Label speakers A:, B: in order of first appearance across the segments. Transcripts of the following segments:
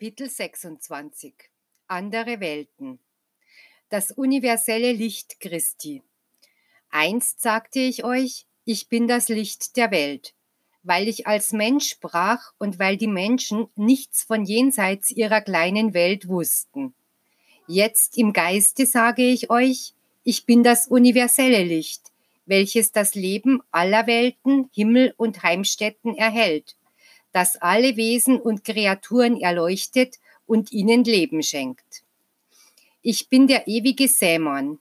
A: Kapitel 26 Andere Welten. Das universelle Licht Christi. Einst sagte ich euch, ich bin das Licht der Welt, weil ich als Mensch sprach und weil die Menschen nichts von jenseits ihrer kleinen Welt wussten. Jetzt im Geiste sage ich euch, ich bin das universelle Licht, welches das Leben aller Welten, Himmel und Heimstätten erhält das alle Wesen und Kreaturen erleuchtet und ihnen Leben schenkt. Ich bin der ewige Sämann.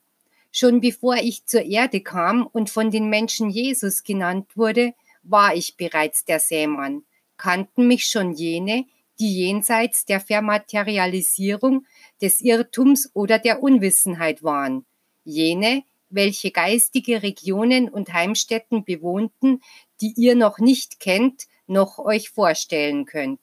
A: Schon bevor ich zur Erde kam und von den Menschen Jesus genannt wurde, war ich bereits der Sämann, kannten mich schon jene, die jenseits der Vermaterialisierung, des Irrtums oder der Unwissenheit waren, jene, welche geistige Regionen und Heimstätten bewohnten, die ihr noch nicht kennt, noch euch vorstellen könnt.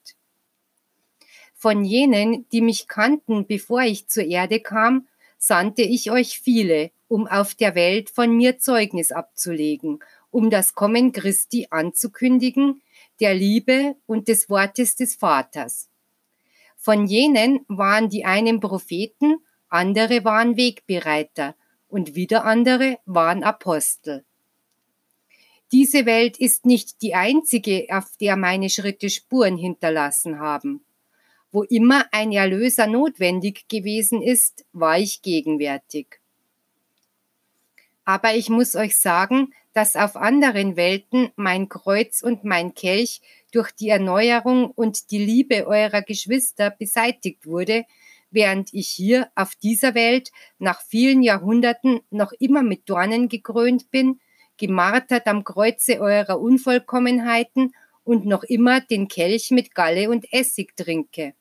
A: Von jenen, die mich kannten, bevor ich zur Erde kam, sandte ich euch viele, um auf der Welt von mir Zeugnis abzulegen, um das Kommen Christi anzukündigen, der Liebe und des Wortes des Vaters. Von jenen waren die einen Propheten, andere waren Wegbereiter und wieder andere waren Apostel. Diese Welt ist nicht die einzige, auf der meine Schritte Spuren hinterlassen haben. Wo immer ein Erlöser notwendig gewesen ist, war ich gegenwärtig. Aber ich muss euch sagen, dass auf anderen Welten mein Kreuz und mein Kelch durch die Erneuerung und die Liebe eurer Geschwister beseitigt wurde, während ich hier auf dieser Welt nach vielen Jahrhunderten noch immer mit Dornen gekrönt bin, gemartert am Kreuze eurer Unvollkommenheiten und noch immer den Kelch mit Galle und Essig trinke.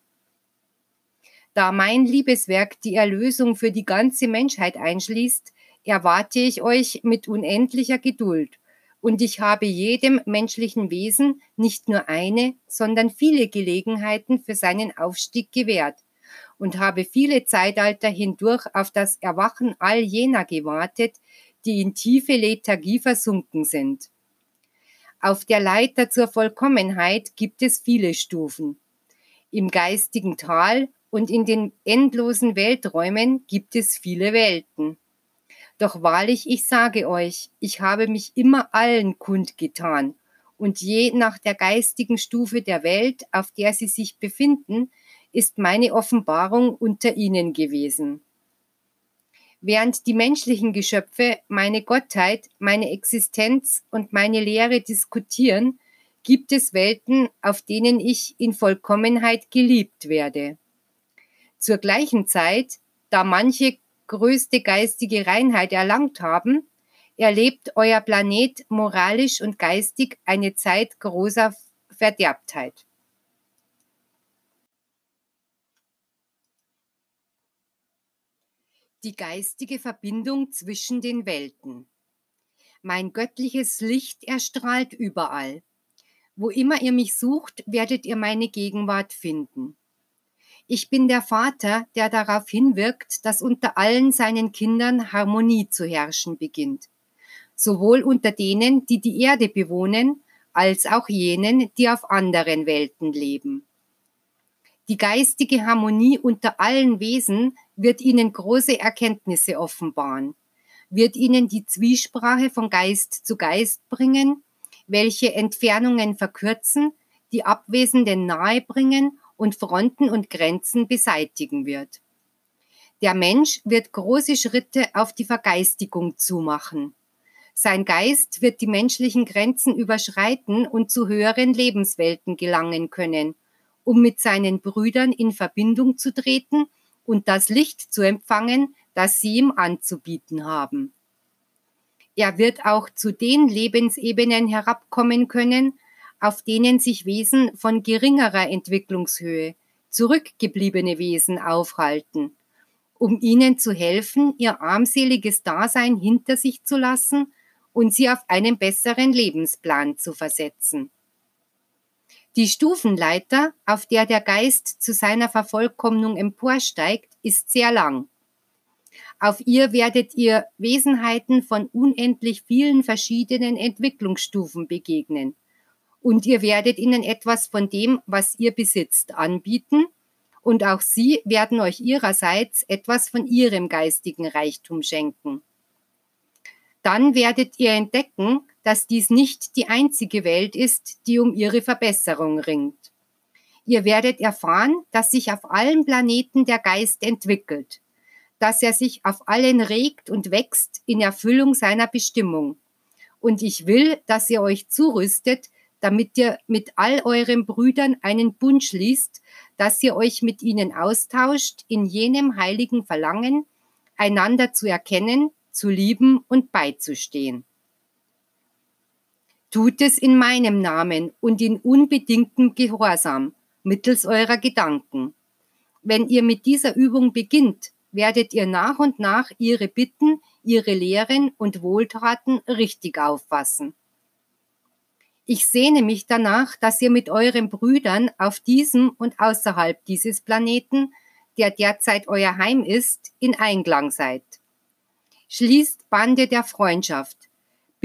A: Da mein Liebeswerk die Erlösung für die ganze Menschheit einschließt, erwarte ich euch mit unendlicher Geduld, und ich habe jedem menschlichen Wesen nicht nur eine, sondern viele Gelegenheiten für seinen Aufstieg gewährt und habe viele Zeitalter hindurch auf das Erwachen all jener gewartet, die in tiefe Lethargie versunken sind. Auf der Leiter zur Vollkommenheit gibt es viele Stufen. Im geistigen Tal und in den endlosen Welträumen gibt es viele Welten. Doch wahrlich, ich sage euch, ich habe mich immer allen kundgetan, und je nach der geistigen Stufe der Welt, auf der sie sich befinden, ist meine Offenbarung unter ihnen gewesen. Während die menschlichen Geschöpfe meine Gottheit, meine Existenz und meine Lehre diskutieren, gibt es Welten, auf denen ich in Vollkommenheit geliebt werde. Zur gleichen Zeit, da manche größte geistige Reinheit erlangt haben, erlebt euer Planet moralisch und geistig eine Zeit großer Verderbtheit. Die geistige Verbindung zwischen den Welten. Mein göttliches Licht erstrahlt überall. Wo immer ihr mich sucht, werdet ihr meine Gegenwart finden. Ich bin der Vater, der darauf hinwirkt, dass unter allen seinen Kindern Harmonie zu herrschen beginnt. Sowohl unter denen, die die Erde bewohnen, als auch jenen, die auf anderen Welten leben. Die geistige Harmonie unter allen Wesen wird ihnen große Erkenntnisse offenbaren, wird ihnen die Zwiesprache von Geist zu Geist bringen, welche Entfernungen verkürzen, die Abwesenden nahebringen und Fronten und Grenzen beseitigen wird. Der Mensch wird große Schritte auf die Vergeistigung zumachen. Sein Geist wird die menschlichen Grenzen überschreiten und zu höheren Lebenswelten gelangen können um mit seinen Brüdern in Verbindung zu treten und das Licht zu empfangen, das sie ihm anzubieten haben. Er wird auch zu den Lebensebenen herabkommen können, auf denen sich Wesen von geringerer Entwicklungshöhe, zurückgebliebene Wesen aufhalten, um ihnen zu helfen, ihr armseliges Dasein hinter sich zu lassen und sie auf einen besseren Lebensplan zu versetzen. Die Stufenleiter, auf der der Geist zu seiner Vervollkommnung emporsteigt, ist sehr lang. Auf ihr werdet ihr Wesenheiten von unendlich vielen verschiedenen Entwicklungsstufen begegnen. Und ihr werdet ihnen etwas von dem, was ihr besitzt, anbieten und auch sie werden euch ihrerseits etwas von ihrem geistigen Reichtum schenken. Dann werdet ihr entdecken, dass dies nicht die einzige Welt ist, die um ihre Verbesserung ringt. Ihr werdet erfahren, dass sich auf allen Planeten der Geist entwickelt, dass er sich auf allen regt und wächst in Erfüllung seiner Bestimmung. Und ich will, dass ihr euch zurüstet, damit ihr mit all euren Brüdern einen Bund schließt, dass ihr euch mit ihnen austauscht in jenem heiligen Verlangen, einander zu erkennen, zu lieben und beizustehen. Tut es in meinem Namen und in unbedingtem Gehorsam mittels eurer Gedanken. Wenn ihr mit dieser Übung beginnt, werdet ihr nach und nach ihre Bitten, ihre Lehren und Wohltaten richtig auffassen. Ich sehne mich danach, dass ihr mit euren Brüdern auf diesem und außerhalb dieses Planeten, der derzeit euer Heim ist, in Einklang seid. Schließt Bande der Freundschaft,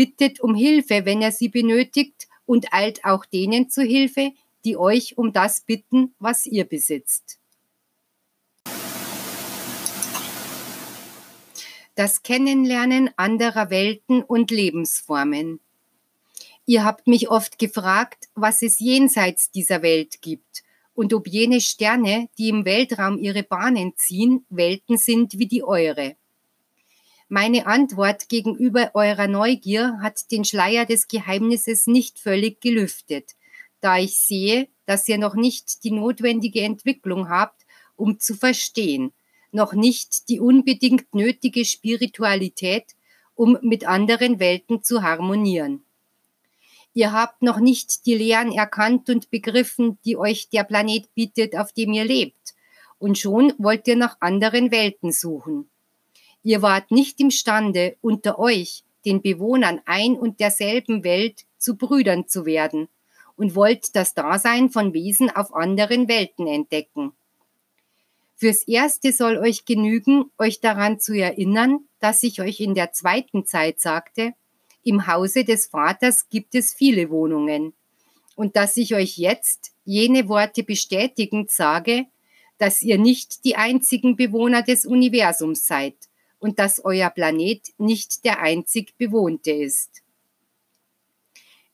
A: bittet um Hilfe, wenn er sie benötigt, und eilt auch denen zu Hilfe, die euch um das bitten, was ihr besitzt. Das Kennenlernen anderer Welten und Lebensformen. Ihr habt mich oft gefragt, was es jenseits dieser Welt gibt und ob jene Sterne, die im Weltraum ihre Bahnen ziehen, Welten sind wie die eure. Meine Antwort gegenüber eurer Neugier hat den Schleier des Geheimnisses nicht völlig gelüftet, da ich sehe, dass ihr noch nicht die notwendige Entwicklung habt, um zu verstehen, noch nicht die unbedingt nötige Spiritualität, um mit anderen Welten zu harmonieren. Ihr habt noch nicht die Lehren erkannt und begriffen, die euch der Planet bietet, auf dem ihr lebt. Und schon wollt ihr nach anderen Welten suchen. Ihr wart nicht imstande, unter euch, den Bewohnern ein und derselben Welt, zu Brüdern zu werden und wollt das Dasein von Wesen auf anderen Welten entdecken. Fürs Erste soll euch genügen, euch daran zu erinnern, dass ich euch in der zweiten Zeit sagte, im Hause des Vaters gibt es viele Wohnungen. Und dass ich euch jetzt jene Worte bestätigend sage, dass ihr nicht die einzigen Bewohner des Universums seid und dass euer Planet nicht der einzig bewohnte ist.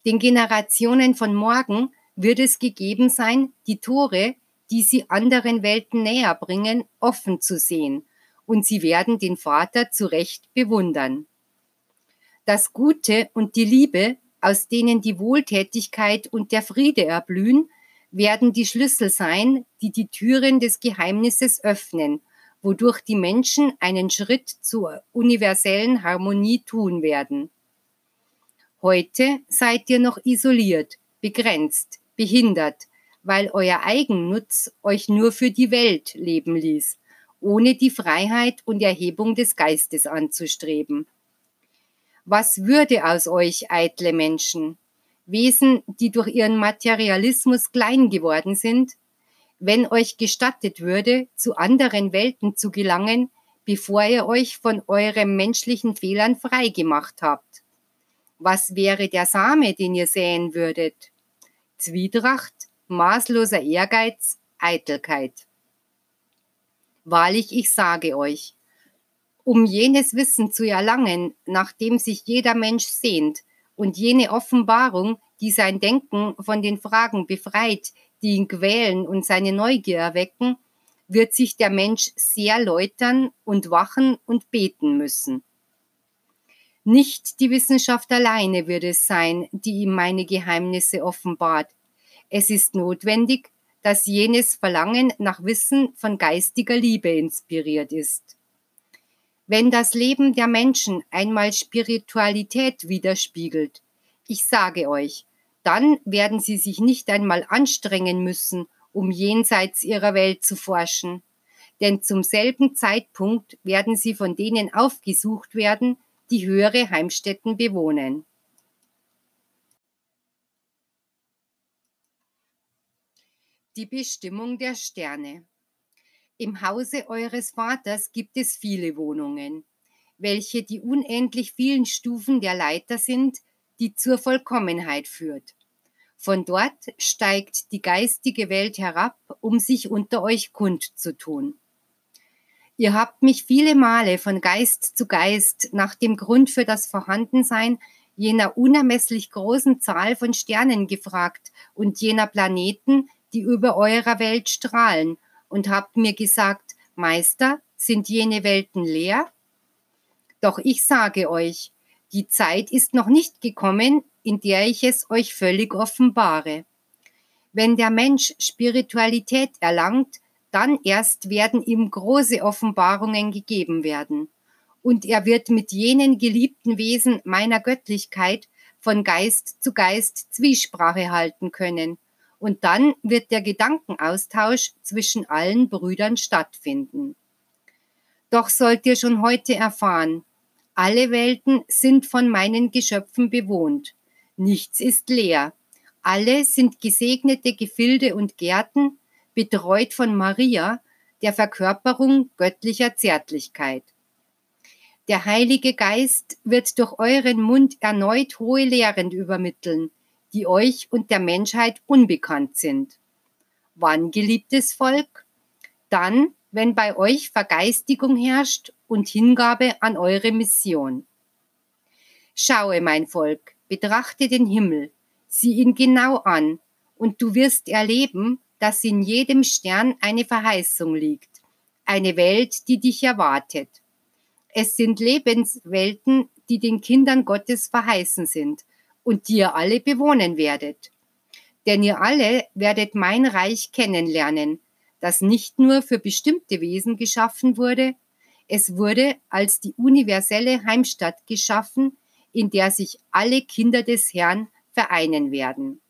A: Den Generationen von morgen wird es gegeben sein, die Tore, die sie anderen Welten näher bringen, offen zu sehen, und sie werden den Vater zu Recht bewundern das Gute und die Liebe, aus denen die Wohltätigkeit und der Friede erblühen, werden die Schlüssel sein, die die Türen des Geheimnisses öffnen, wodurch die Menschen einen Schritt zur universellen Harmonie tun werden. Heute seid ihr noch isoliert, begrenzt, behindert, weil euer Eigennutz euch nur für die Welt leben ließ, ohne die Freiheit und Erhebung des Geistes anzustreben. Was würde aus euch, eitle Menschen? Wesen, die durch ihren Materialismus klein geworden sind? Wenn euch gestattet würde, zu anderen Welten zu gelangen, bevor ihr euch von euren menschlichen Fehlern frei gemacht habt. Was wäre der Same, den ihr säen würdet? Zwietracht, maßloser Ehrgeiz, Eitelkeit. Wahrlich, ich sage euch, um jenes Wissen zu erlangen, nach dem sich jeder Mensch sehnt, und jene Offenbarung, die sein Denken von den Fragen befreit, die ihn quälen und seine Neugier erwecken, wird sich der Mensch sehr läutern und wachen und beten müssen. Nicht die Wissenschaft alleine wird es sein, die ihm meine Geheimnisse offenbart. Es ist notwendig, dass jenes Verlangen nach Wissen von geistiger Liebe inspiriert ist. Wenn das Leben der Menschen einmal Spiritualität widerspiegelt, ich sage euch, dann werden sie sich nicht einmal anstrengen müssen, um jenseits ihrer Welt zu forschen, denn zum selben Zeitpunkt werden sie von denen aufgesucht werden, die höhere Heimstätten bewohnen. Die Bestimmung der Sterne im Hause eures Vaters gibt es viele Wohnungen, welche die unendlich vielen Stufen der Leiter sind, die zur Vollkommenheit führt. Von dort steigt die geistige Welt herab, um sich unter euch kundzutun. Ihr habt mich viele Male von Geist zu Geist nach dem Grund für das Vorhandensein jener unermesslich großen Zahl von Sternen gefragt und jener Planeten, die über eurer Welt strahlen, und habt mir gesagt, Meister, sind jene Welten leer? Doch ich sage euch, die Zeit ist noch nicht gekommen, in der ich es euch völlig offenbare. Wenn der Mensch Spiritualität erlangt, dann erst werden ihm große Offenbarungen gegeben werden. Und er wird mit jenen geliebten Wesen meiner Göttlichkeit von Geist zu Geist Zwiesprache halten können. Und dann wird der Gedankenaustausch zwischen allen Brüdern stattfinden. Doch sollt ihr schon heute erfahren, alle Welten sind von meinen Geschöpfen bewohnt. Nichts ist leer. Alle sind gesegnete Gefilde und Gärten, betreut von Maria, der Verkörperung göttlicher Zärtlichkeit. Der Heilige Geist wird durch euren Mund erneut hohe Lehren übermitteln, die euch und der Menschheit unbekannt sind. Wann, geliebtes Volk? Dann, wenn bei euch Vergeistigung herrscht und Hingabe an eure Mission. Schaue, mein Volk, betrachte den Himmel, sieh ihn genau an, und du wirst erleben, dass in jedem Stern eine Verheißung liegt, eine Welt, die dich erwartet. Es sind Lebenswelten, die den Kindern Gottes verheißen sind und die ihr alle bewohnen werdet. Denn ihr alle werdet mein Reich kennenlernen, das nicht nur für bestimmte Wesen geschaffen wurde, es wurde als die universelle Heimstatt geschaffen, in der sich alle Kinder des Herrn vereinen werden.